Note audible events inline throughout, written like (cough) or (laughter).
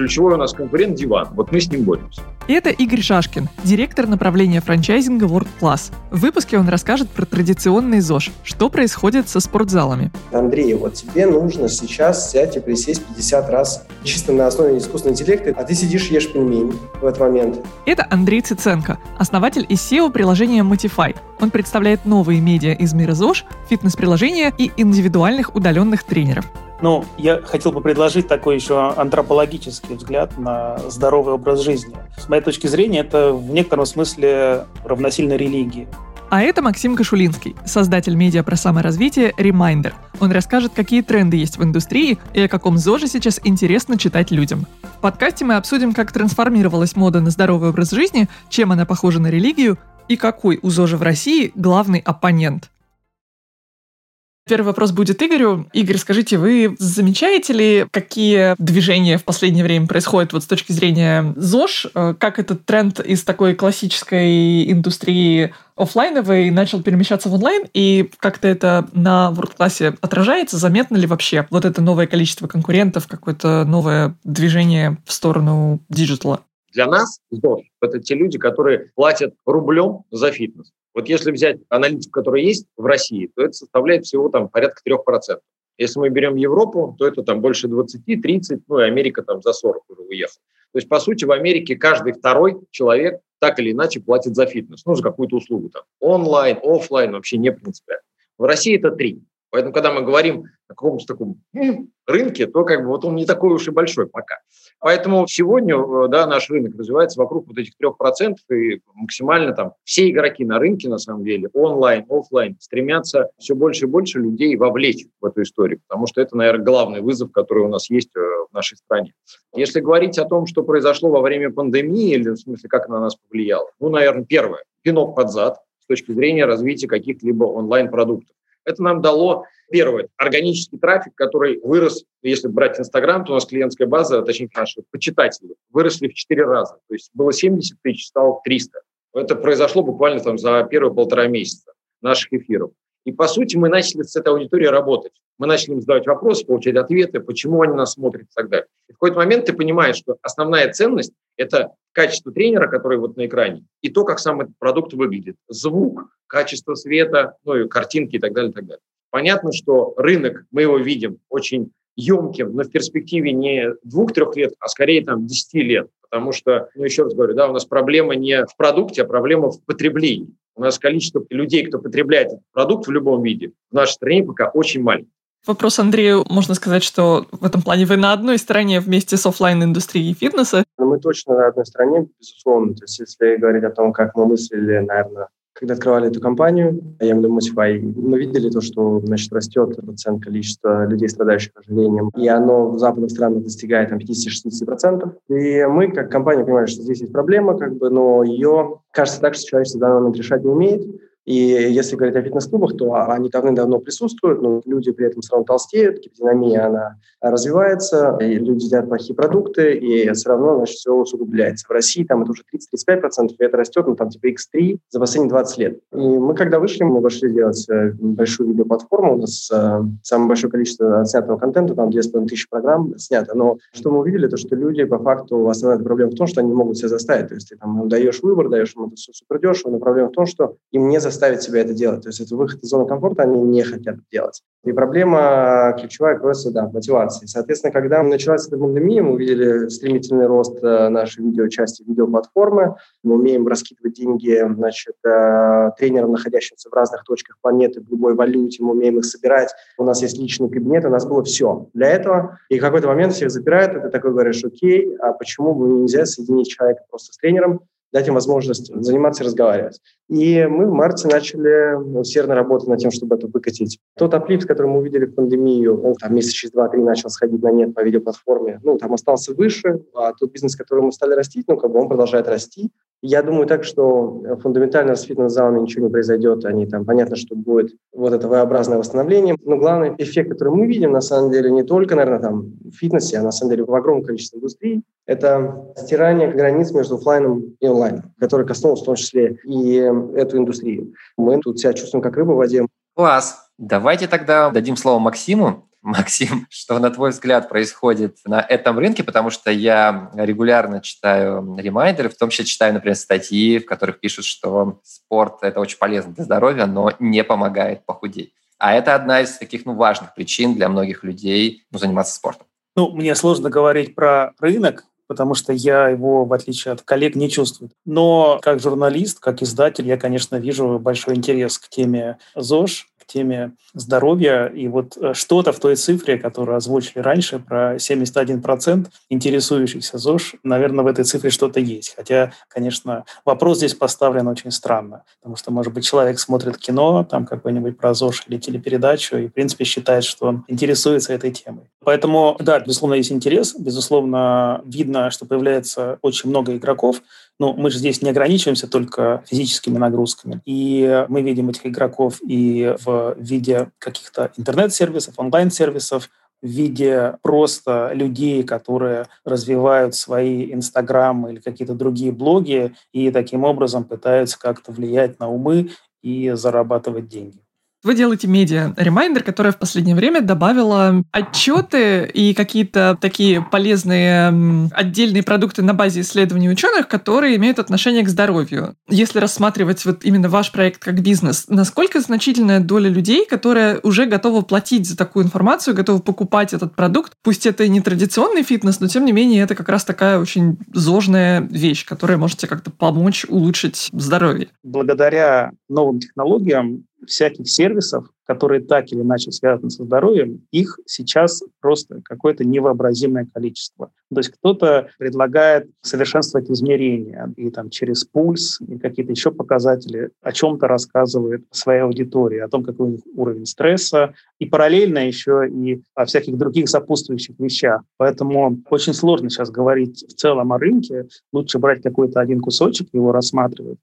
ключевой у нас конкурент диван. Вот мы с ним боремся. Это Игорь Шашкин, директор направления франчайзинга World Class. В выпуске он расскажет про традиционный ЗОЖ, что происходит со спортзалами. Андрей, вот тебе нужно сейчас взять и присесть 50 раз чисто на основе искусственного интеллекта, а ты сидишь ешь пельмень в этот момент. Это Андрей Циценко, основатель и SEO приложения Motify. Он представляет новые медиа из мира ЗОЖ, фитнес-приложения и индивидуальных удаленных тренеров. Ну, я хотел бы предложить такой еще антропологический взгляд на здоровый образ жизни. С моей точки зрения, это в некотором смысле равносильно религии. А это Максим Кашулинский, создатель медиа про саморазвитие Reminder. Он расскажет, какие тренды есть в индустрии и о каком ЗОЖе сейчас интересно читать людям. В подкасте мы обсудим, как трансформировалась мода на здоровый образ жизни, чем она похожа на религию и какой у ЗОЖа в России главный оппонент – Первый вопрос будет Игорю. Игорь, скажите, вы замечаете ли, какие движения в последнее время происходят вот с точки зрения ЗОЖ? Э, как этот тренд из такой классической индустрии офлайновой начал перемещаться в онлайн, и как-то это на World Class отражается? Заметно ли вообще вот это новое количество конкурентов, какое-то новое движение в сторону диджитала? Для нас ЗОЖ – это те люди, которые платят рублем за фитнес. Вот если взять аналитику, которая есть в России, то это составляет всего там порядка 3%. Если мы берем Европу, то это там больше 20-30, ну и Америка там за 40 уже уехала. То есть, по сути, в Америке каждый второй человек так или иначе платит за фитнес, ну, за какую-то услугу там. Онлайн, офлайн, вообще не принципиально. В России это три. Поэтому, когда мы говорим о каком-то таком рынке, то как бы вот он не такой уж и большой пока. Поэтому сегодня э, да, наш рынок развивается вокруг вот этих трех процентов, и максимально там все игроки на рынке, на самом деле, онлайн, офлайн, стремятся все больше и больше людей вовлечь в эту историю, потому что это, наверное, главный вызов, который у нас есть э, в нашей стране. Если говорить о том, что произошло во время пандемии, или в смысле, как на нас повлияло, ну, наверное, первое, пинок под зад с точки зрения развития каких-либо онлайн-продуктов. Это нам дало, первое, органический трафик, который вырос, если брать Инстаграм, то у нас клиентская база, точнее наши почитатели, выросли в 4 раза. То есть было 70 тысяч, стало 300. Это произошло буквально там за первые полтора месяца наших эфиров. И, по сути, мы начали с этой аудиторией работать. Мы начали им задавать вопросы, получать ответы, почему они нас смотрят и так далее. И в какой-то момент ты понимаешь, что основная ценность – это качество тренера, который вот на экране, и то, как сам этот продукт выглядит. Звук, качество света, ну и картинки и так далее, и так далее. Понятно, что рынок, мы его видим очень емким, но в перспективе не двух-трех лет, а скорее там десяти лет. Потому что, ну еще раз говорю, да, у нас проблема не в продукте, а проблема в потреблении. У нас количество людей, кто потребляет этот продукт в любом виде, в нашей стране пока очень маленькое. Вопрос Андрею, можно сказать, что в этом плане вы на одной стороне вместе с офлайн индустрией фитнеса? Ну, мы точно на одной стороне, безусловно. То есть если говорить о том, как мы мыслили, наверное, когда открывали эту компанию, я имею в виду мы видели то, что значит, растет процент количества людей, страдающих ожирением, и оно в западных странах достигает там, 50-60%. И мы, как компания, понимаем, что здесь есть проблема, как бы, но ее, кажется так, что человечество в данный момент решать не умеет, и если говорить о фитнес-клубах, то они давным-давно присутствуют, но люди при этом все равно толстеют, гиподинамия, она развивается, и люди едят плохие продукты, и все равно значит, все усугубляется. В России там это уже 30-35%, и это растет, ну, там типа X3 за последние 20 лет. И мы, когда вышли, мы пошли делать э, большую видеоплатформу, у нас э, самое большое количество снятого контента, там 2500 программ снято, но что мы увидели, то что люди по факту, основная проблема в том, что они не могут себя заставить, то есть ты там даешь выбор, даешь им это все супер дешево, но проблема в том, что им не заставить себя это делать. То есть это выход из зоны комфорта, они не хотят делать. И проблема ключевая просто, да, мотивации. Соответственно, когда началась эта пандемия, мы увидели стремительный рост э, нашей видеочасти, видеоплатформы. Мы умеем раскидывать деньги, значит, э, тренерам, находящимся в разных точках планеты, в любой валюте, мы умеем их собирать. У нас есть личный кабинет, у нас было все для этого. И в какой-то момент всех забирают, и ты такой говоришь, окей, а почему бы нельзя соединить человека просто с тренером, дать им возможность заниматься и разговаривать. И мы в марте начали усердно работать над тем, чтобы это выкатить. Тот аплифт, который мы увидели в пандемию, он там месяц через два-три начал сходить на нет по видеоплатформе, ну, там остался выше, а тот бизнес, который мы стали растить, ну, как бы он продолжает расти. Я думаю так, что фундаментально с фитнес-залами ничего не произойдет. Они там, понятно, что будет вот это V-образное восстановление. Но главный эффект, который мы видим, на самом деле, не только, наверное, там в фитнесе, а на самом деле в огромном количестве индустрий, это стирание границ между офлайном и онлайном, который коснулся в том числе и эту индустрию. Мы тут себя чувствуем как рыба в воде. Класс. Давайте тогда дадим слово Максиму. (laughs) Максим, что, на твой взгляд, происходит на этом рынке, потому что я регулярно читаю ремайдеры, в том числе читаю, например, статьи, в которых пишут, что спорт – это очень полезно для здоровья, но не помогает похудеть. А это одна из таких ну, важных причин для многих людей ну, заниматься спортом. Ну, мне сложно говорить про рынок, потому что я его, в отличие от коллег, не чувствую. Но как журналист, как издатель, я, конечно, вижу большой интерес к теме ЗОЖ, теме здоровья. И вот э, что-то в той цифре, которую озвучили раньше, про 71% интересующихся ЗОЖ, наверное, в этой цифре что-то есть. Хотя, конечно, вопрос здесь поставлен очень странно, потому что, может быть, человек смотрит кино, там какой-нибудь про ЗОЖ или телепередачу, и, в принципе, считает, что он интересуется этой темой. Поэтому, да, безусловно, есть интерес, безусловно, видно, что появляется очень много игроков, но мы же здесь не ограничиваемся только физическими нагрузками. И мы видим этих игроков и в виде каких-то интернет-сервисов, онлайн-сервисов, в виде просто людей, которые развивают свои инстаграмы или какие-то другие блоги и таким образом пытаются как-то влиять на умы и зарабатывать деньги. Вы делаете медиа Reminder, которая в последнее время добавила отчеты и какие-то такие полезные отдельные продукты на базе исследований ученых, которые имеют отношение к здоровью. Если рассматривать вот именно ваш проект как бизнес, насколько значительная доля людей, которая уже готова платить за такую информацию, готова покупать этот продукт, пусть это и не традиционный фитнес, но тем не менее это как раз такая очень зожная вещь, которая может тебе как-то помочь улучшить здоровье. Благодаря новым технологиям всяких сервисов, которые так или иначе связаны со здоровьем, их сейчас просто какое-то невообразимое количество. То есть кто-то предлагает совершенствовать измерения и там через пульс и какие-то еще показатели о чем-то рассказывает своей аудитории, о том, какой у них уровень стресса, и параллельно еще и о всяких других сопутствующих вещах. Поэтому очень сложно сейчас говорить в целом о рынке. Лучше брать какой-то один кусочек и его рассматривать.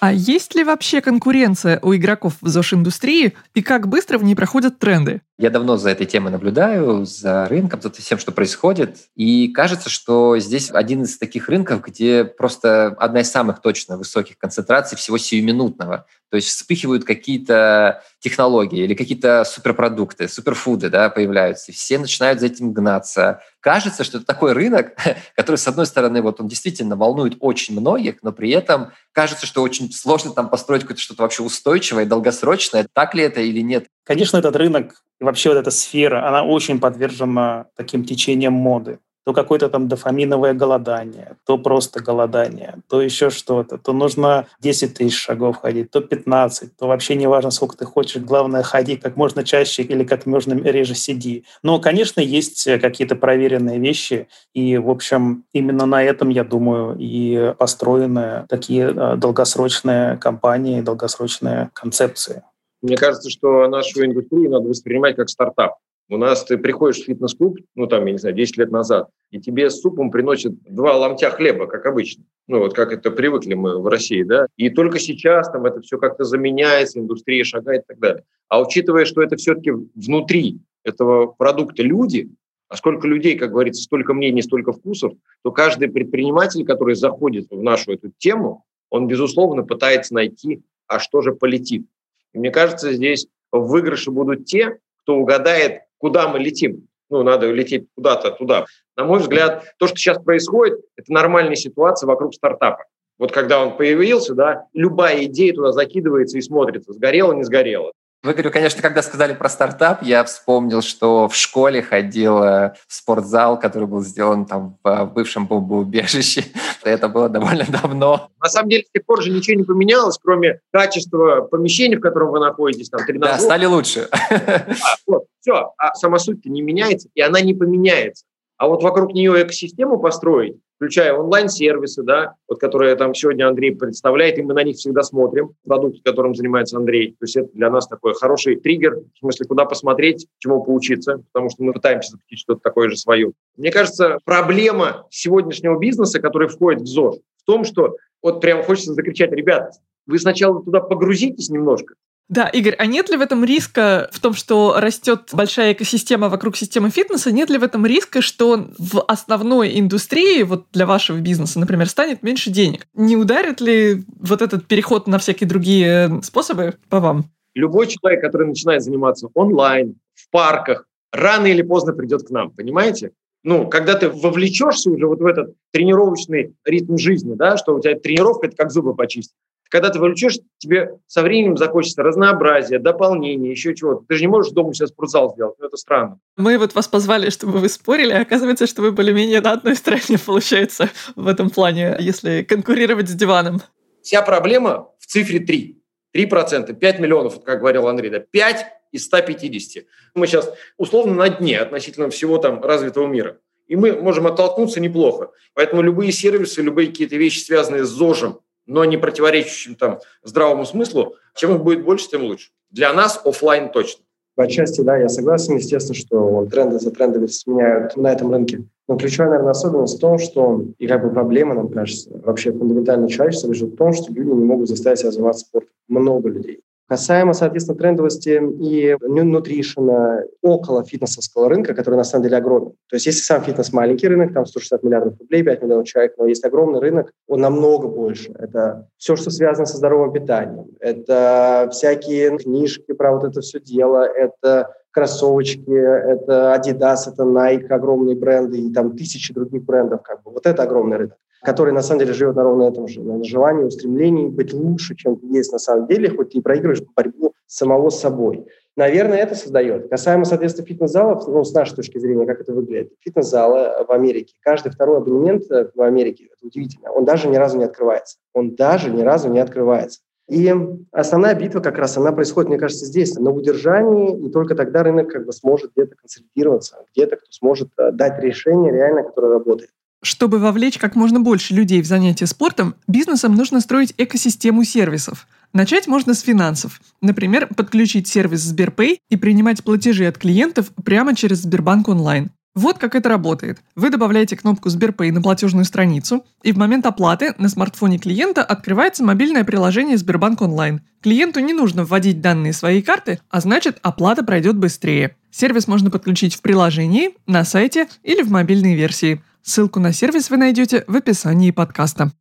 А есть ли вообще конкуренция у игроков в ЗОЖ-индустрии и как быстро в ней проходят тренды? Я давно за этой темой наблюдаю, за рынком, за всем, что происходит. И кажется, что здесь один из таких рынков, где просто одна из самых точно высоких концентраций всего сиюминутного. То есть вспыхивают какие-то технологии или какие-то суперпродукты, суперфуды да, появляются, и все начинают за этим гнаться. Кажется, что это такой рынок, (laughs) который, с одной стороны, вот он действительно волнует очень многих, но при этом кажется, что очень сложно там построить какое-то что-то вообще устойчивое, долгосрочное. Так ли это или нет? Конечно, этот рынок и вообще вот эта сфера, она очень подвержена таким течениям моды. То какое-то там дофаминовое голодание, то просто голодание, то еще что-то. То нужно 10 тысяч шагов ходить, то 15, то вообще не важно, сколько ты хочешь. Главное, ходи как можно чаще или как можно реже сиди. Но, конечно, есть какие-то проверенные вещи. И, в общем, именно на этом, я думаю, и построены такие а, долгосрочные компании, долгосрочные концепции. Мне кажется, что нашу индустрию надо воспринимать как стартап. У нас ты приходишь в фитнес-клуб, ну там, я не знаю, 10 лет назад, и тебе с супом приносят два ломтя хлеба, как обычно. Ну вот как это привыкли мы в России, да. И только сейчас там это все как-то заменяется, индустрия шагает и так далее. А учитывая, что это все-таки внутри этого продукта люди, а сколько людей, как говорится, столько мнений, столько вкусов, то каждый предприниматель, который заходит в нашу эту тему, он, безусловно, пытается найти, а что же полетит. И мне кажется, здесь в выигрыше будут те, кто угадает, куда мы летим. Ну, надо лететь куда-то туда. На мой взгляд, то, что сейчас происходит, это нормальная ситуация вокруг стартапа. Вот когда он появился, да, любая идея туда закидывается и смотрится, сгорело, не сгорело. Вы, говорю, конечно, когда сказали про стартап, я вспомнил, что в школе ходил в спортзал, который был сделан там в бывшем бомбоубежище. Это было довольно (laughs) давно. На самом деле, с тех пор же ничего не поменялось, кроме качества помещения, в котором вы находитесь. Там, Да, стали лучше. А, вот, все. А сама суть не меняется, и она не поменяется. А вот вокруг нее экосистему построить, включая онлайн-сервисы, да, вот которые там сегодня Андрей представляет, и мы на них всегда смотрим, продукт, которым занимается Андрей. То есть это для нас такой хороший триггер, в смысле, куда посмотреть, чему поучиться, потому что мы пытаемся запустить что-то такое же свое. Мне кажется, проблема сегодняшнего бизнеса, который входит в ЗОЖ, в том, что вот прямо хочется закричать, ребята, вы сначала туда погрузитесь немножко, да, Игорь, а нет ли в этом риска в том, что растет большая экосистема вокруг системы фитнеса, нет ли в этом риска, что в основной индустрии, вот для вашего бизнеса, например, станет меньше денег? Не ударит ли вот этот переход на всякие другие способы по вам? Любой человек, который начинает заниматься онлайн, в парках, рано или поздно придет к нам, понимаете? Ну, когда ты вовлечешься уже вот в этот тренировочный ритм жизни, да, что у тебя тренировка – это как зубы почистить. Когда ты вовлечешь, тебе со временем захочется разнообразия, дополнения, еще чего-то. Ты же не можешь дома сейчас спортзал сделать, ну это странно. Мы вот вас позвали, чтобы вы спорили, а оказывается, что вы более-менее на одной стороне получается в этом плане, если конкурировать с диваном. Вся проблема в цифре 3. 3%, 5 миллионов, как говорил Андрей, да, 5 из 150. Мы сейчас условно на дне относительно всего там развитого мира. И мы можем оттолкнуться неплохо. Поэтому любые сервисы, любые какие-то вещи, связанные с ЗОЖем, но не противоречащим там здравому смыслу, чем их будет больше, тем лучше. Для нас офлайн точно. По части, да, я согласен, естественно, что тренды за трендами сменяют на этом рынке. Но ключевая, наверное, особенность в том, что, и как бы проблема, нам кажется, вообще фундаментально человечества лежит в том, что люди не могут заставить себя заниматься спортом. Много людей. Касаемо, соответственно, трендовости и нутришена, около фитнесовского рынка, который на самом деле огромен. То есть если сам фитнес маленький рынок, там 160 миллиардов рублей, 5 миллионов человек, но есть огромный рынок, он намного больше. Это все, что связано со здоровым питанием. Это всякие книжки про вот это все дело, это кроссовочки, это Adidas, это Nike, огромные бренды, и там тысячи других брендов. Как бы. Вот это огромный рынок который на самом деле живет на ровно этом же, на желании, устремлении быть лучше, чем ты есть на самом деле, хоть ты и проигрываешь борьбу самого собой. Наверное, это создает. Касаемо, соответственно, фитнес-залов, ну, с нашей точки зрения, как это выглядит. Фитнес-залы в Америке, каждый второй абонемент э, в Америке, это удивительно, он даже ни разу не открывается. Он даже ни разу не открывается. И основная битва как раз, она происходит, мне кажется, здесь, на удержании, и только тогда рынок как бы сможет где-то консолидироваться, где-то кто сможет э, дать решение реально, которое работает. Чтобы вовлечь как можно больше людей в занятия спортом, бизнесам нужно строить экосистему сервисов. Начать можно с финансов. Например, подключить сервис Сберпэй и принимать платежи от клиентов прямо через Сбербанк онлайн. Вот как это работает. Вы добавляете кнопку Сберпэй на платежную страницу, и в момент оплаты на смартфоне клиента открывается мобильное приложение Сбербанк онлайн. Клиенту не нужно вводить данные своей карты, а значит оплата пройдет быстрее. Сервис можно подключить в приложении, на сайте или в мобильной версии – Ссылку на сервис вы найдете в описании подкаста.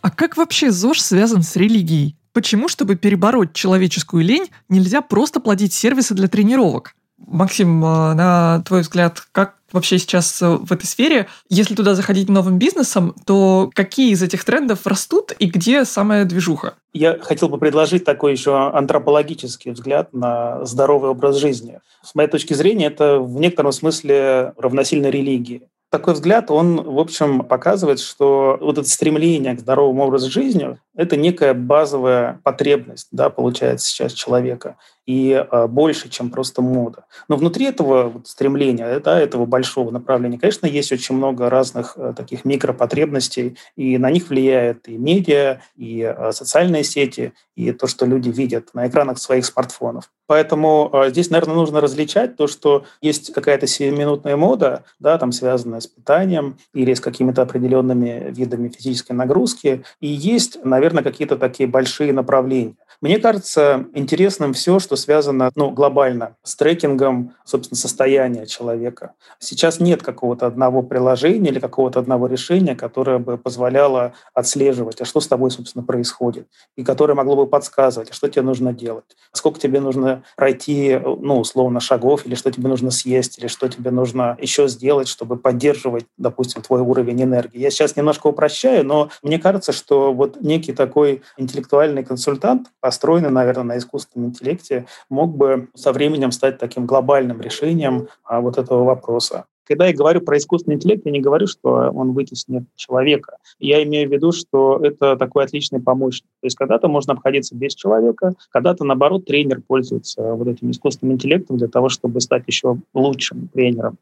А как вообще ЗОЖ связан с религией? Почему, чтобы перебороть человеческую лень, нельзя просто платить сервисы для тренировок? Максим, а, на твой взгляд, как вообще сейчас э, в этой сфере? Если туда заходить новым бизнесом, то какие из этих трендов растут и где самая движуха? Я хотел бы предложить такой еще антропологический взгляд на здоровый образ жизни. С моей точки зрения, это в некотором смысле равносильно религии такой взгляд, он, в общем, показывает, что вот это стремление к здоровому образу жизни – это некая базовая потребность, да, получается сейчас человека и э, больше, чем просто мода. Но внутри этого вот, стремления, да, этого большого направления, конечно, есть очень много разных э, таких микропотребностей, и на них влияет и медиа, и э, социальные сети, и то, что люди видят на экранах своих смартфонов. Поэтому э, здесь, наверное, нужно различать то, что есть какая-то сиюминутная мода, да, там связанная с питанием или с какими-то определенными видами физической нагрузки, и есть, наверное, какие-то такие большие направления. Мне кажется интересным все, что связано ну, глобально с трекингом, собственно, состояния человека. Сейчас нет какого-то одного приложения или какого-то одного решения, которое бы позволяло отслеживать, а что с тобой, собственно, происходит, и которое могло бы подсказывать, а что тебе нужно делать, сколько тебе нужно пройти, ну, условно, шагов, или что тебе нужно съесть, или что тебе нужно еще сделать, чтобы поддерживать, допустим, твой уровень энергии. Я сейчас немножко упрощаю, но мне кажется, что вот некий такой интеллектуальный консультант, построенный, наверное, на искусственном интеллекте, мог бы со временем стать таким глобальным решением а, вот этого вопроса. Когда я говорю про искусственный интеллект, я не говорю, что он вытеснит человека. Я имею в виду, что это такой отличный помощник. То есть когда-то можно обходиться без человека, когда-то, наоборот, тренер пользуется вот этим искусственным интеллектом для того, чтобы стать еще лучшим тренером.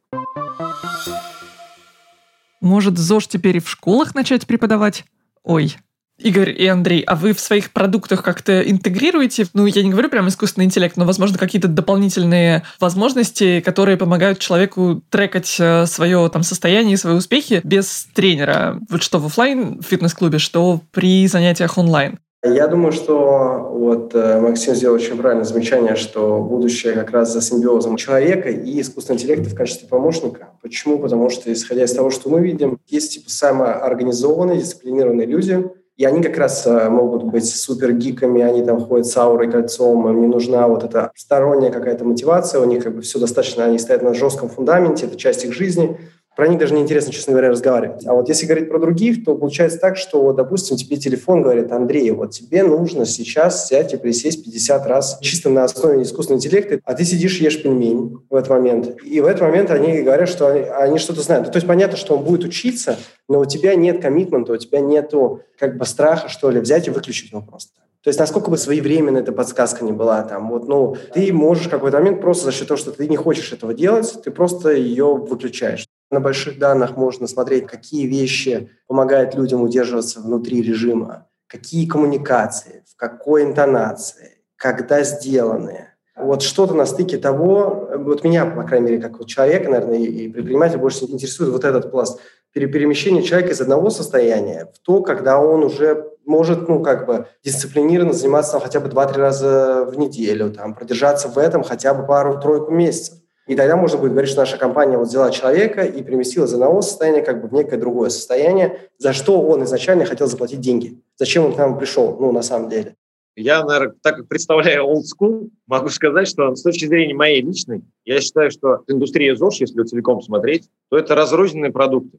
Может, ЗОЖ теперь и в школах начать преподавать? Ой, Игорь и Андрей, а вы в своих продуктах как-то интегрируете, ну, я не говорю прям искусственный интеллект, но, возможно, какие-то дополнительные возможности, которые помогают человеку трекать э, свое там состояние и свои успехи без тренера, вот что в офлайн фитнес-клубе, что при занятиях онлайн? Я думаю, что вот э, Максим сделал очень правильное замечание, что будущее как раз за симбиозом человека и искусственного интеллекта в качестве помощника. Почему? Потому что, исходя из того, что мы видим, есть типа самоорганизованные, дисциплинированные люди, и они как раз э, могут быть супер гиками, они там ходят с аурой, кольцом, им не нужна вот эта сторонняя какая-то мотивация, у них как бы все достаточно, они стоят на жестком фундаменте, это часть их жизни, про них даже неинтересно, честно говоря, разговаривать. А вот если говорить про других, то получается так, что, допустим, тебе телефон говорит, Андрей, вот тебе нужно сейчас взять и присесть 50 раз чисто на основе искусственного интеллекта, а ты сидишь ешь пельмень в этот момент. И в этот момент они говорят, что они, они что-то знают. То есть понятно, что он будет учиться, но у тебя нет коммитмента, у тебя нету как бы страха, что ли, взять и выключить его просто. То есть насколько бы своевременно эта подсказка не была, там, вот, ну, ты можешь в какой-то момент просто за счет того, что ты не хочешь этого делать, ты просто ее выключаешь. На больших данных можно смотреть, какие вещи помогают людям удерживаться внутри режима, какие коммуникации, в какой интонации, когда сделаны. Вот что-то на стыке того, вот меня, по крайней мере, как человека, наверное, и предпринимателя больше интересует вот этот пласт перемещения человека из одного состояния в то, когда он уже может, ну, как бы дисциплинированно заниматься там, хотя бы 2-3 раза в неделю, там, продержаться в этом хотя бы пару-тройку месяцев. И тогда можно будет говорить, что наша компания вот взяла человека и переместила из одного состояния как бы в некое другое состояние, за что он изначально хотел заплатить деньги. Зачем он к нам пришел, ну, на самом деле. Я, наверное, так как представляю old school, могу сказать, что с точки зрения моей личной, я считаю, что индустрия ЗОЖ, если целиком смотреть, то это разрозненные продукты.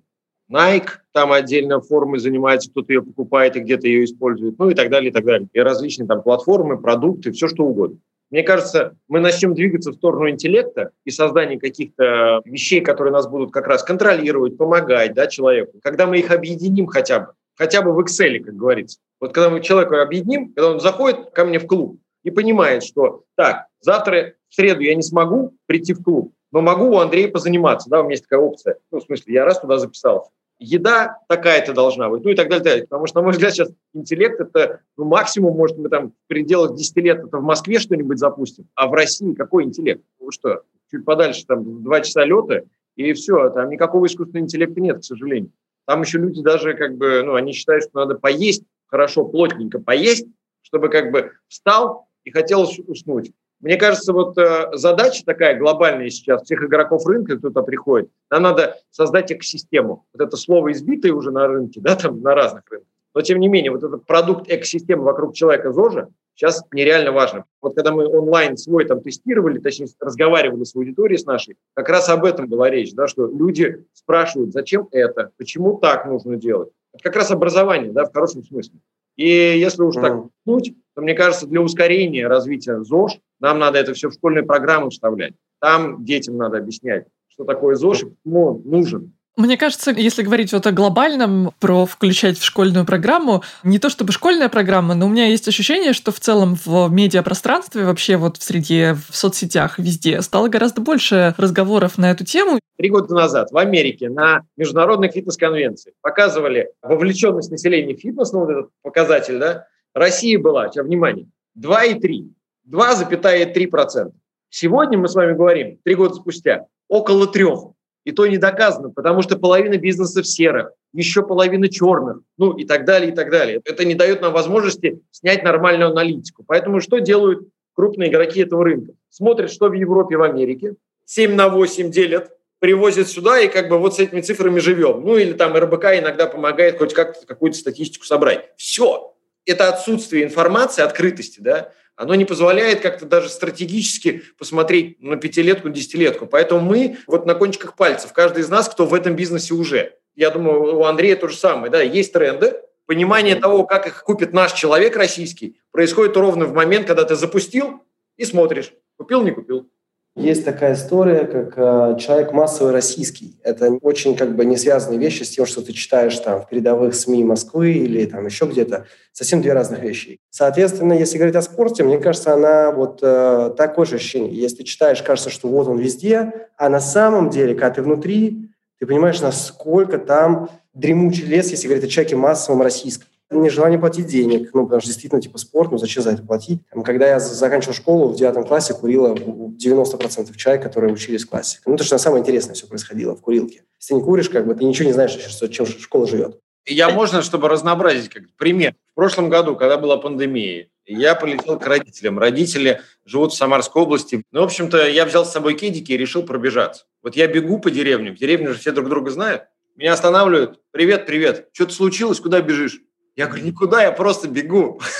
Nike там отдельно формы занимается, кто-то ее покупает и где-то ее использует, ну и так далее, и так далее. И различные там платформы, продукты, все что угодно. Мне кажется, мы начнем двигаться в сторону интеллекта и создания каких-то вещей, которые нас будут как раз контролировать, помогать да, человеку. Когда мы их объединим хотя бы, хотя бы в Excel, как говорится. Вот когда мы человека объединим, когда он заходит ко мне в клуб и понимает, что так, завтра в среду я не смогу прийти в клуб, но могу у Андрея позаниматься, да, у меня есть такая опция. Ну, в смысле, я раз туда записался еда такая-то должна быть, ну и так далее, далее. Потому что, на мой взгляд, сейчас интеллект – это ну, максимум, может, мы там в пределах 10 лет это в Москве что-нибудь запустим, а в России какой интеллект? Ну что, чуть подальше, там, два часа лета, и все, там никакого искусственного интеллекта нет, к сожалению. Там еще люди даже, как бы, ну, они считают, что надо поесть, хорошо, плотненько поесть, чтобы как бы встал и хотел уснуть. Мне кажется, вот э, задача такая глобальная сейчас всех игроков рынка, кто туда приходит, нам надо создать экосистему. Вот это слово избитое уже на рынке, да, там на разных рынках. Но тем не менее, вот этот продукт экосистемы вокруг человека ЗОЖа сейчас нереально важно. Вот когда мы онлайн свой там тестировали, точнее разговаривали с аудиторией с нашей, как раз об этом была речь, да, что люди спрашивают, зачем это, почему так нужно делать. Это как раз образование, да, в хорошем смысле. И если уж mm. так пнуть, то, мне кажется, для ускорения развития ЗОЖ нам надо это все в школьные программы вставлять. Там детям надо объяснять, что такое ЗОЖ и почему он нужен. Мне кажется, если говорить вот о глобальном, про включать в школьную программу, не то чтобы школьная программа, но у меня есть ощущение, что в целом в медиапространстве, вообще вот в среде, в соцсетях, везде стало гораздо больше разговоров на эту тему. Три года назад в Америке на международной фитнес-конвенции показывали вовлеченность населения в фитнес, ну вот этот показатель, да, Россия была, сейчас внимание, 2,3, 2,3%. Сегодня мы с вами говорим, три года спустя, около трех. И то не доказано, потому что половина бизнеса в серых, еще половина черных, ну и так далее, и так далее. Это не дает нам возможности снять нормальную аналитику. Поэтому что делают крупные игроки этого рынка? Смотрят, что в Европе, в Америке, 7 на 8 делят, привозят сюда и как бы вот с этими цифрами живем. Ну или там РБК иногда помогает хоть как-то какую-то статистику собрать. Все. Это отсутствие информации, открытости, да, оно не позволяет как-то даже стратегически посмотреть на пятилетку, десятилетку. Поэтому мы вот на кончиках пальцев, каждый из нас, кто в этом бизнесе уже. Я думаю, у Андрея то же самое. Да, есть тренды, понимание того, как их купит наш человек российский, происходит ровно в момент, когда ты запустил и смотришь, купил, не купил. Есть такая история, как э, человек массовый российский. Это очень как бы не связанные вещи с тем, что ты читаешь там в передовых СМИ Москвы или там еще где-то. Совсем две разных вещи. Соответственно, если говорить о спорте, мне кажется, она вот э, такое же ощущение. Если ты читаешь, кажется, что вот он везде, а на самом деле, когда ты внутри, ты понимаешь, насколько там дремучий лес, если говорить о человеке массовом российском нежелание платить денег, ну, потому что действительно, типа, спорт, ну, зачем за это платить? Когда я заканчивал школу, в девятом классе курила 90% человек, которые учились в классе. Ну, это же самое интересное все происходило в курилке. Если ты не куришь, как бы, ты ничего не знаешь, что, чем школа живет. Я можно, чтобы разнообразить, как пример. В прошлом году, когда была пандемия, я полетел к родителям. Родители живут в Самарской области. Ну, в общем-то, я взял с собой кедики и решил пробежаться. Вот я бегу по деревням. В деревне же все друг друга знают. Меня останавливают. Привет, привет. Что-то случилось? Куда бежишь? Я говорю, никуда, я просто бегу. (laughs)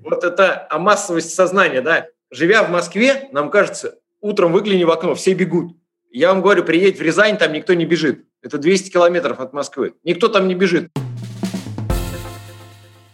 Вот это а массовость сознания, да. Живя в Москве, нам кажется, утром выгляни в окно, все бегут. Я вам говорю, приедь в Рязань, там никто не бежит. Это 200 километров от Москвы. Никто там не бежит.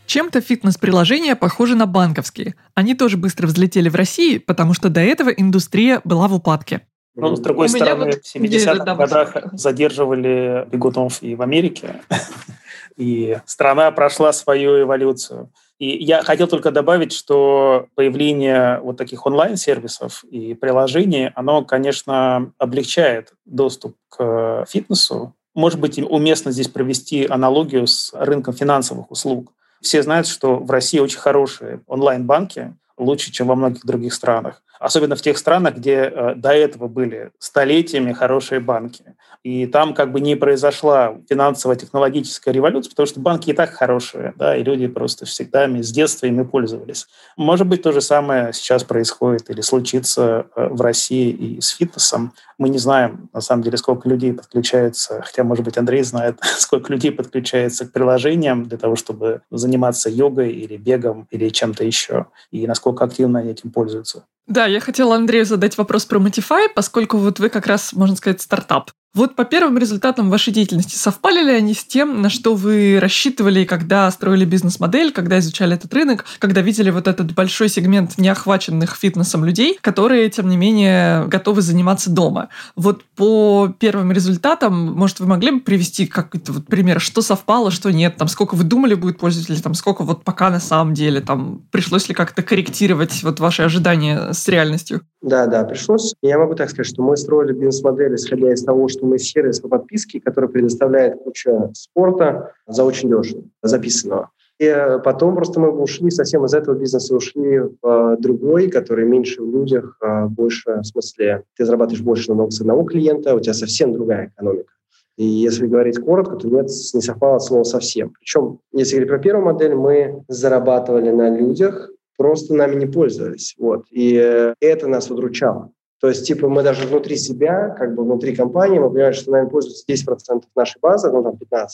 Чем-то фитнес-приложения похожи на банковские. Они тоже быстро взлетели в России, потому что до этого индустрия была в упадке. Ну, с другой У стороны, вот в 70-х годах задерживали бегунов и в Америке, (laughs) и страна прошла свою эволюцию. И я хотел только добавить, что появление вот таких онлайн-сервисов и приложений, оно, конечно, облегчает доступ к фитнесу. Может быть, уместно здесь провести аналогию с рынком финансовых услуг. Все знают, что в России очень хорошие онлайн-банки, лучше, чем во многих других странах. Особенно в тех странах, где э, до этого были столетиями хорошие банки. И там как бы не произошла финансово-технологическая революция, потому что банки и так хорошие, да, и люди просто всегда с детства ими пользовались. Может быть, то же самое сейчас происходит или случится э, в России и с фитнесом. Мы не знаем, на самом деле, сколько людей подключается, хотя, может быть, Андрей знает, (laughs) сколько людей подключается к приложениям для того, чтобы заниматься йогой или бегом или чем-то еще, и насколько активно они этим пользуются. Да, я хотела Андрею задать вопрос про Motify, поскольку вот вы как раз, можно сказать, стартап. Вот по первым результатам вашей деятельности совпали ли они с тем, на что вы рассчитывали, когда строили бизнес-модель, когда изучали этот рынок, когда видели вот этот большой сегмент неохваченных фитнесом людей, которые, тем не менее, готовы заниматься дома? Вот по первым результатам, может, вы могли бы привести какой-то вот пример, что совпало, что нет, там, сколько вы думали будет пользователей, там, сколько вот пока на самом деле, там, пришлось ли как-то корректировать вот ваши ожидания с реальностью? Да, да, пришлось. Я могу так сказать, что мы строили бизнес-модель, исходя из того, что мы сервис по подписке, который предоставляет куча спорта за очень дешево, записанного. И потом просто мы ушли совсем из этого бизнеса, ушли в другой, который меньше в людях, а больше, в смысле, ты зарабатываешь больше на с одного клиента, у тебя совсем другая экономика. И если говорить коротко, то нет, не совпало слово совсем. Причем, если говорить про первую модель, мы зарабатывали на людях, просто нами не пользовались. Вот. И это нас удручало. То есть, типа, мы даже внутри себя, как бы внутри компании, мы понимаем, что нами пользуются 10% нашей базы, ну, там, 15%.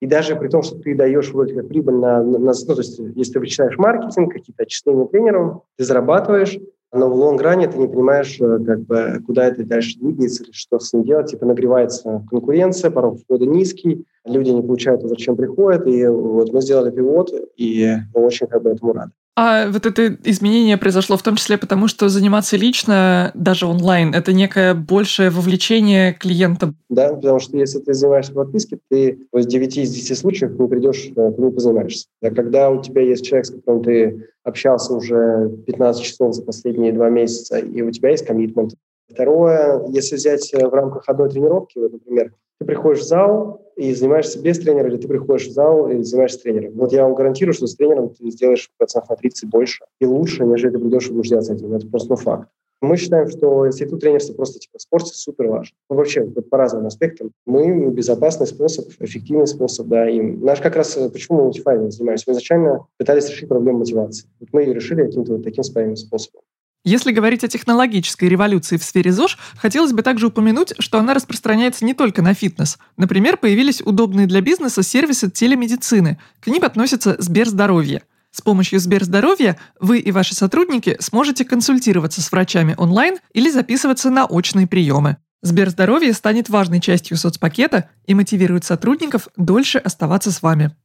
И даже при том, что ты даешь вроде как прибыль на, на, на ну, то есть, если ты вычисляешь маркетинг, какие-то отчисления тренерам, ты зарабатываешь, но в лонгране ты не понимаешь, э, как бы, куда это дальше двигается или что с ним делать. Типа нагревается конкуренция, порог входа низкий, люди не получают зачем приходят. И вот мы сделали пивот, и мы очень как бы этому рады. А вот это изменение произошло в том числе потому, что заниматься лично, даже онлайн, это некое большее вовлечение клиента. Да, потому что если ты занимаешься подпиской, ты в 9 из 10 случаев не придешь, э, ты не позанимаешься. А когда у тебя есть человек, с которым ты общался уже 15 часов за последние два месяца, и у тебя есть коммитмент. Второе, если взять э, в рамках одной тренировки, вот, например, ты приходишь в зал и занимаешься без тренера, или ты приходишь в зал и занимаешься тренером. Вот я вам гарантирую, что с тренером ты сделаешь процентов на 30 больше и лучше, нежели ты придешь делать один. Это просто ну, факт. Мы считаем, что институт тренерства просто типа в спорте супер важен. Ну, вообще, вот по разным аспектам. Мы безопасный способ, эффективный способ, да. И наш как раз, почему мы мотивацией занимаемся? Мы изначально пытались решить проблему мотивации. Вот мы ее решили каким-то вот таким своим способом. Если говорить о технологической революции в сфере ЗОЖ, хотелось бы также упомянуть, что она распространяется не только на фитнес. Например, появились удобные для бизнеса сервисы телемедицины. К ним относятся Сберздоровье. С помощью Сберздоровья вы и ваши сотрудники сможете консультироваться с врачами онлайн или записываться на очные приемы. Сберздоровье станет важной частью соцпакета и мотивирует сотрудников дольше оставаться с вами.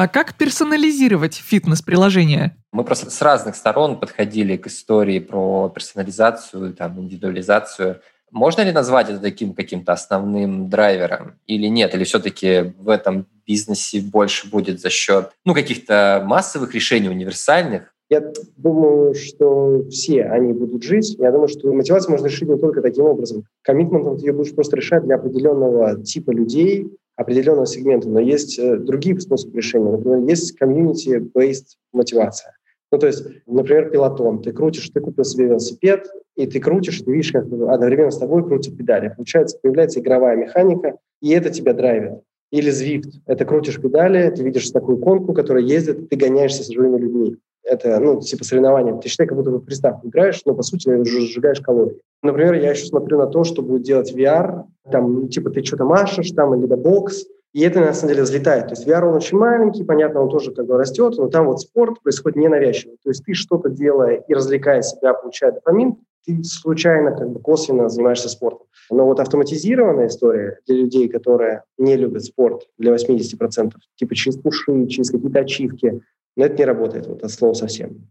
А как персонализировать фитнес-приложение? Мы просто с разных сторон подходили к истории про персонализацию, там, индивидуализацию. Можно ли назвать это таким каким-то основным драйвером или нет? Или все-таки в этом бизнесе больше будет за счет ну, каких-то массовых решений, универсальных? Я думаю, что все они будут жить. Я думаю, что мотивацию можно решить не только таким образом. Коммитментом ты ее будешь просто решать для определенного типа людей, определенного сегмента, но есть э, другие способы решения. Например, есть community-based мотивация. Ну, то есть, например, пилотон. Ты крутишь, ты купил себе велосипед, и ты крутишь, ты видишь, как одновременно с тобой крутят педали. Получается, появляется игровая механика, и это тебя драйвит. Или Zwift. Это крутишь педали, ты видишь такую конку, которая ездит, ты гоняешься с живыми людьми это, ну, типа соревнования. Ты считай, как будто бы приставку играешь, но, по сути, сжигаешь калории. Например, я еще смотрю на то, что будет делать VR. Там, ну, типа, ты что-то машешь, там, либо бокс, И это, на самом деле, взлетает. То есть VR, он очень маленький, понятно, он тоже как бы растет, но там вот спорт происходит ненавязчиво. То есть ты что-то делая и развлекая себя, получая дофамин, ты случайно, как бы косвенно занимаешься спортом. Но вот автоматизированная история для людей, которые не любят спорт, для 80%, типа через пуши, через какие-то ачивки, но это не работает вот от слова совсем.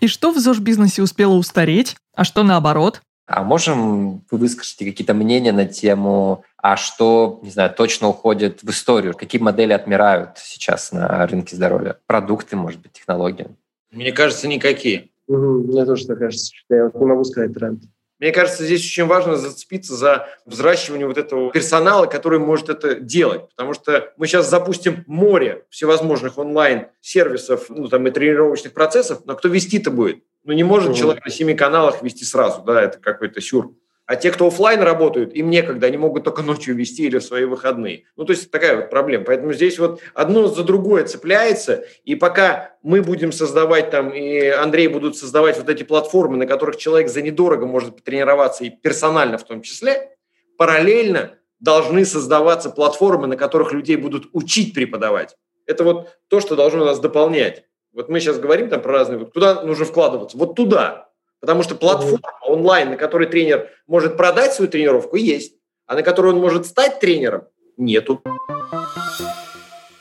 И что в ЗОЖ-бизнесе успело устареть, а что наоборот? А можем вы выскажете какие-то мнения на тему, а что, не знаю, точно уходит в историю? Какие модели отмирают сейчас на рынке здоровья? Продукты, может быть, технологии? Мне кажется, никакие. Угу, мне тоже так кажется. Я вот не могу сказать тренд. Мне кажется, здесь очень важно зацепиться за взращивание вот этого персонала, который может это делать. Потому что мы сейчас запустим море всевозможных онлайн-сервисов ну, там, и тренировочных процессов, но кто вести-то будет? Ну, не может человек на семи каналах вести сразу, да, это какой-то сюр. А те, кто офлайн работают, им некогда, они могут только ночью вести или в свои выходные. Ну, то есть такая вот проблема. Поэтому здесь вот одно за другое цепляется, и пока мы будем создавать там, и Андрей будут создавать вот эти платформы, на которых человек за недорого может потренироваться, и персонально в том числе, параллельно должны создаваться платформы, на которых людей будут учить преподавать. Это вот то, что должно нас дополнять. Вот мы сейчас говорим там про разные, вот куда нужно вкладываться? Вот туда. Потому что платформа онлайн, на которой тренер может продать свою тренировку, есть. А на которой он может стать тренером, нету.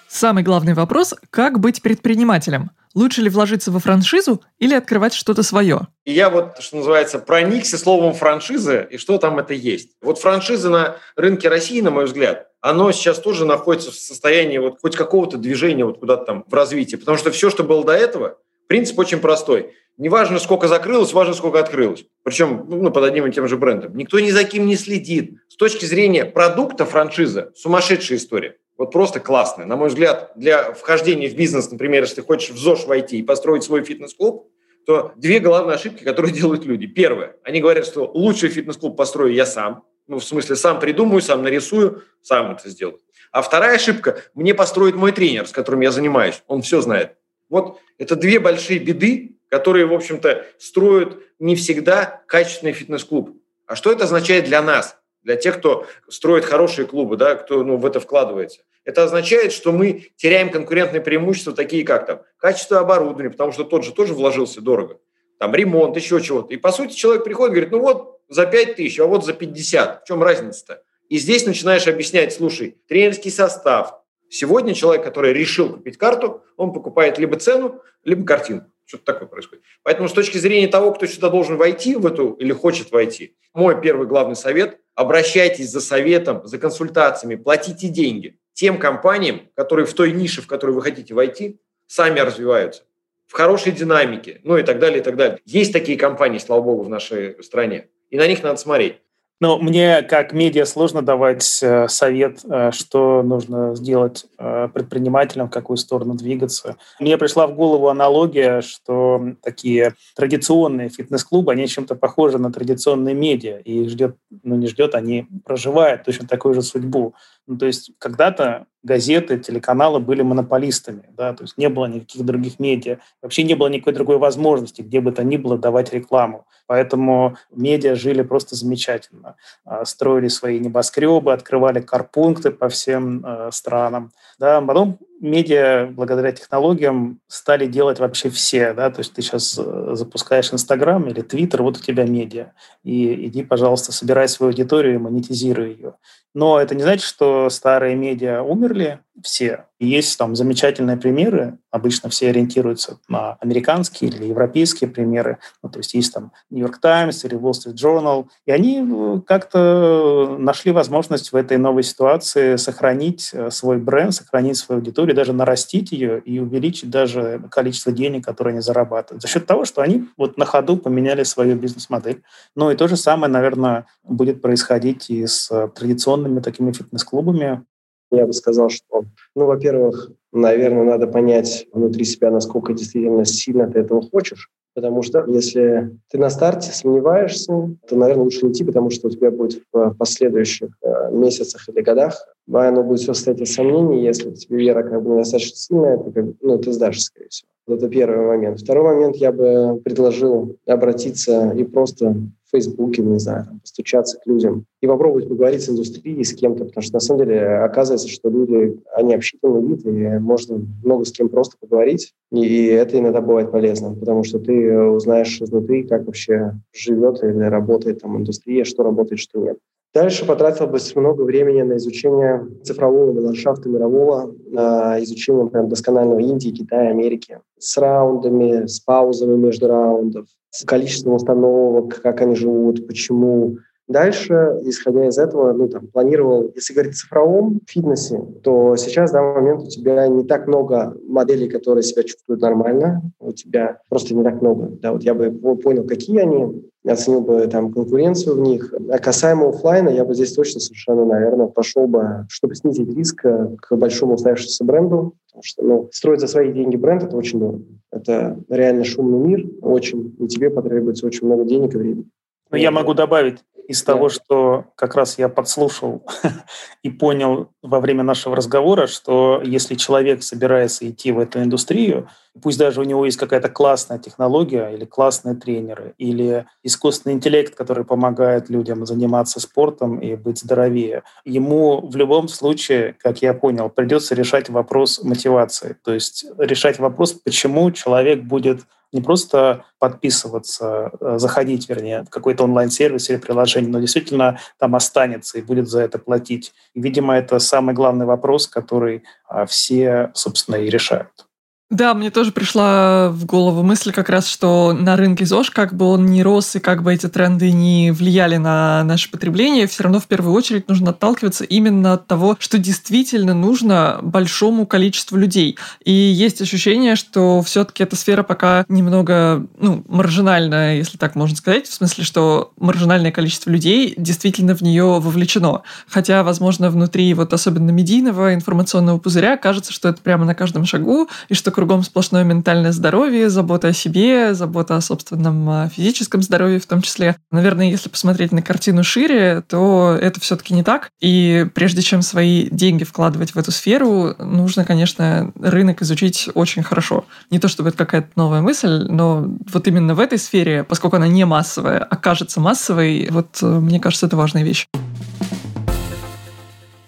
Самый главный вопрос – как быть предпринимателем? Лучше ли вложиться во франшизу или открывать что-то свое? И я вот, что называется, проникся словом франшиза и что там это есть. Вот франшиза на рынке России, на мой взгляд, оно сейчас тоже находится в состоянии вот хоть какого-то движения вот куда-то там в развитии. Потому что все, что было до этого, принцип очень простой. Не важно, сколько закрылось, важно, сколько открылось. Причем ну, под одним и тем же брендом. Никто ни за кем не следит. С точки зрения продукта франшиза сумасшедшая история. Вот просто классная. На мой взгляд, для вхождения в бизнес, например, если ты хочешь в ЗОЖ войти и построить свой фитнес-клуб, то две главные ошибки, которые (laughs) делают люди. Первое, они говорят, что лучший фитнес-клуб построю я сам. Ну, в смысле, сам придумаю, сам нарисую, сам это сделаю. А вторая ошибка – мне построит мой тренер, с которым я занимаюсь. Он все знает. Вот это две большие беды, которые, в общем-то, строят не всегда качественный фитнес-клуб. А что это означает для нас, для тех, кто строит хорошие клубы, да, кто ну, в это вкладывается? Это означает, что мы теряем конкурентные преимущества, такие как там качество оборудования, потому что тот же тоже вложился дорого, там ремонт, еще чего-то. И по сути человек приходит и говорит, ну вот за 5 тысяч, а вот за 50. В чем разница-то? И здесь начинаешь объяснять, слушай, тренерский состав. Сегодня человек, который решил купить карту, он покупает либо цену, либо картинку. Что-то такое происходит. Поэтому с точки зрения того, кто сюда должен войти в эту или хочет войти, мой первый главный совет – обращайтесь за советом, за консультациями, платите деньги тем компаниям, которые в той нише, в которую вы хотите войти, сами развиваются в хорошей динамике, ну и так далее, и так далее. Есть такие компании, слава богу, в нашей стране, и на них надо смотреть. Ну, мне как медиа сложно давать э, совет, э, что нужно сделать э, предпринимателям, в какую сторону двигаться. Мне пришла в голову аналогия, что такие традиционные фитнес-клубы, они чем-то похожи на традиционные медиа, и ждет, ну не ждет, они проживают точно такую же судьбу. Ну, то есть когда-то газеты, телеканалы были монополистами, да, то есть не было никаких других медиа, вообще не было никакой другой возможности, где бы то ни было давать рекламу. Поэтому медиа жили просто замечательно. А, строили свои небоскребы, открывали карпункты по всем э, странам. Да. Потом медиа, благодаря технологиям, стали делать вообще все. Да? То есть ты сейчас э, запускаешь Инстаграм или Твиттер, вот у тебя медиа. И иди, пожалуйста, собирай свою аудиторию и монетизируй ее. Но это не значит, что старые медиа умерли все. есть там замечательные примеры. Обычно все ориентируются на американские или европейские примеры. Ну, то есть есть там Нью-Йорк Таймс или Wall Street Journal. И они э, как-то нашли возможность в этой новой ситуации сохранить э, свой бренд, сохранить свою аудиторию, даже нарастить ее и увеличить даже количество денег, которые они зарабатывают. За счет того, что они вот на ходу поменяли свою бизнес-модель. Ну и то же самое, наверное, будет происходить и с традиционными традиционными такими фитнес-клубами? Я бы сказал, что, ну, во-первых, наверное, надо понять внутри себя, насколько действительно сильно ты этого хочешь. Потому что если ты на старте сомневаешься, то, наверное, лучше не идти, потому что у тебя будет в последующих э, месяцах или годах оно будет все состоять из сомнений. Если у тебя вера как бы недостаточно сильная, то как, ну, ты сдашь, скорее всего. Это первый момент. Второй момент я бы предложил обратиться и просто в Фейсбуке, не знаю, там, постучаться к людям и попробовать поговорить с индустрией, с кем-то, потому что на самом деле оказывается, что люди, они общительный вид, и можно много с кем просто поговорить, и это иногда бывает полезно, потому что ты узнаешь изнутри, как вообще живет или работает там индустрия, что работает, что нет. Дальше потратил бы много времени на изучение цифрового ландшафта мирового, на изучение прям досконального Индии, Китая, Америки, с раундами, с паузами между раундов, с количеством установок, как они живут, почему. Дальше, исходя из этого, ну, там, планировал, если говорить о цифровом фитнесе, то сейчас, в данный момент, у тебя не так много моделей, которые себя чувствуют нормально, у тебя просто не так много. Да, вот я бы понял, какие они, оценил бы там конкуренцию в них. А касаемо офлайна, я бы здесь точно совершенно, наверное, пошел бы, чтобы снизить риск э, к большому устоявшемуся бренду, потому что ну, строить за свои деньги бренд – это очень дорого. Это реально шумный мир, очень, и тебе потребуется очень много денег и времени. Но я могу добавить, из того, что как раз я подслушал (laughs) и понял во время нашего разговора, что если человек собирается идти в эту индустрию, пусть даже у него есть какая-то классная технология или классные тренеры, или искусственный интеллект, который помогает людям заниматься спортом и быть здоровее, ему в любом случае, как я понял, придется решать вопрос мотивации. То есть решать вопрос, почему человек будет не просто подписываться, э, заходить, вернее, в какой-то онлайн-сервис или приложение, но действительно там останется и будет за это платить. Видимо, это самый главный вопрос, который а, все, собственно, и решают. Да, мне тоже пришла в голову мысль как раз, что на рынке ЗОЖ, как бы он ни рос и как бы эти тренды не влияли на наше потребление, все равно в первую очередь нужно отталкиваться именно от того, что действительно нужно большому количеству людей. И есть ощущение, что все-таки эта сфера пока немного ну, маржинальная, если так можно сказать, в смысле, что маржинальное количество людей действительно в нее вовлечено. Хотя, возможно, внутри вот особенно медийного информационного пузыря кажется, что это прямо на каждом шагу, и что кругом сплошное ментальное здоровье, забота о себе, забота о собственном а, физическом здоровье в том числе. Наверное, если посмотреть на картину шире, то это все-таки не так. И прежде чем свои деньги вкладывать в эту сферу, нужно, конечно, рынок изучить очень хорошо. Не то чтобы это какая-то новая мысль, но вот именно в этой сфере, поскольку она не массовая, окажется массовой, вот э, мне кажется, это важная вещь.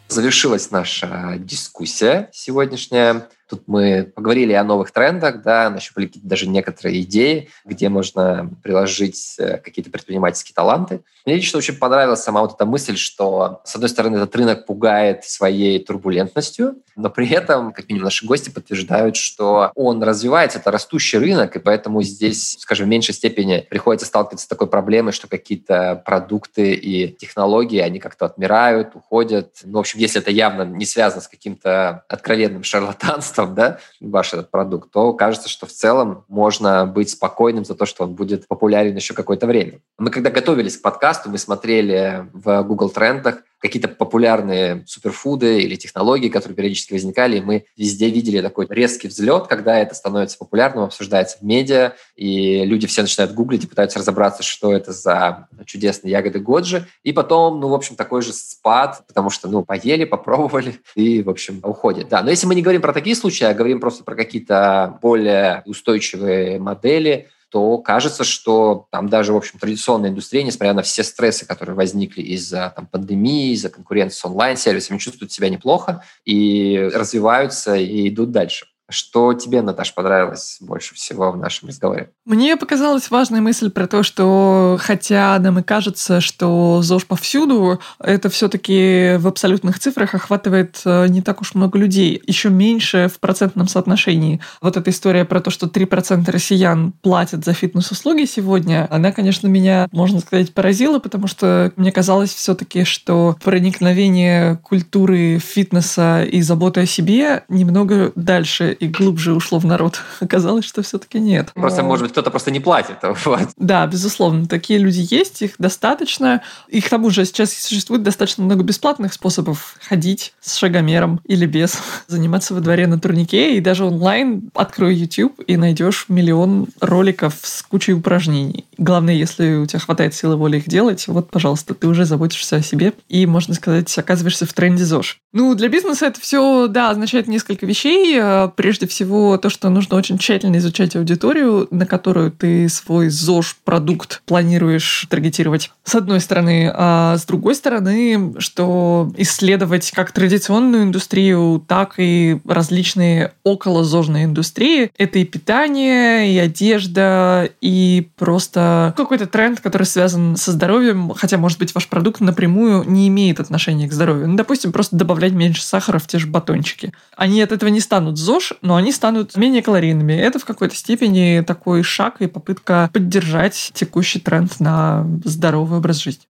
Завершилась наша дискуссия сегодняшняя. Тут мы поговорили о новых трендах, да, нащупали даже некоторые идеи, где можно приложить э, какие-то предпринимательские таланты. Мне лично очень понравилась сама вот эта мысль, что, с одной стороны, этот рынок пугает своей турбулентностью, но при этом, как минимум, наши гости подтверждают, что он развивается, это растущий рынок, и поэтому здесь, скажем, в меньшей степени приходится сталкиваться с такой проблемой, что какие-то продукты и технологии, они как-то отмирают, уходят. Ну, в общем, если это явно не связано с каким-то откровенным шарлатанством, качеством, да, ваш этот продукт, то кажется, что в целом можно быть спокойным за то, что он будет популярен еще какое-то время. Мы когда готовились к подкасту, мы смотрели в Google трендах какие-то популярные суперфуды или технологии, которые периодически возникали, и мы везде видели такой резкий взлет, когда это становится популярным, обсуждается в медиа, и люди все начинают гуглить и пытаются разобраться, что это за чудесные ягоды Годжи, и потом, ну, в общем, такой же спад, потому что, ну, поели, попробовали, и, в общем, уходит. Да, но если мы не говорим про такие случаи, а говорим просто про какие-то более устойчивые модели, то кажется, что там даже, в общем, традиционная индустрия, несмотря на все стрессы, которые возникли из-за там, пандемии, из-за конкуренции с онлайн-сервисами, чувствуют себя неплохо и развиваются и идут дальше. Что тебе, Наташ, понравилось больше всего в нашем разговоре? Мне показалась важная мысль про то, что хотя нам и кажется, что ЗОЖ повсюду, это все-таки в абсолютных цифрах охватывает э, не так уж много людей, еще меньше в процентном соотношении. Вот эта история про то, что 3% россиян платят за фитнес-услуги сегодня, она, конечно, меня, можно сказать, поразила, потому что мне казалось все-таки, что проникновение культуры фитнеса и заботы о себе немного дальше и глубже ушло в народ. (laughs) Оказалось, что все-таки нет. Просто, может быть, кто-то просто не платит. (laughs) Вот. Да, безусловно, такие люди есть, их достаточно. И к тому же сейчас существует достаточно много бесплатных способов ходить с шагомером или без, (laughs) заниматься во дворе на турнике, и даже онлайн открой YouTube и найдешь миллион роликов с кучей упражнений. Главное, если у тебя хватает силы воли их делать, вот, пожалуйста, ты уже заботишься о себе и, можно сказать, оказываешься в тренде ЗОЖ. Ну, для бизнеса это все, да, означает несколько вещей. Прежде всего, то, что нужно очень тщательно изучать аудиторию, на которую ты свой ЗОЖ-продукт планируешь таргетировать. С одной стороны. А с другой стороны, что исследовать как традиционную индустрию, так и различные около ЗОЖные индустрии. Это и питание, и одежда, и просто какой-то тренд, который связан со здоровьем, хотя, может быть, ваш продукт напрямую не имеет отношения к здоровью. Ну, допустим, просто добавлять меньше сахара в те же батончики. Они от этого не станут ЗОЖ, но они станут менее калорийными. Это в какой-то степени такой шаг и попытка поддержать текущий тренд на здоровый образ жизни.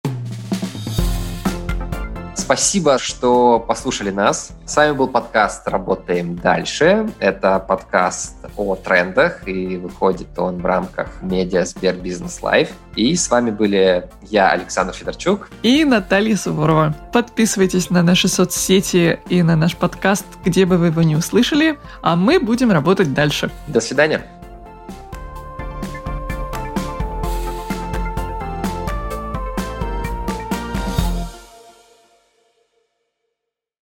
Спасибо, что послушали нас. С вами был подкаст «Работаем дальше». Это подкаст о трендах, и выходит он в рамках медиа Сбер Бизнес Live. И с вами были я, Александр Федорчук. И Наталья Суворова. Подписывайтесь на наши соцсети и на наш подкаст, где бы вы его не услышали, а мы будем работать дальше. До свидания.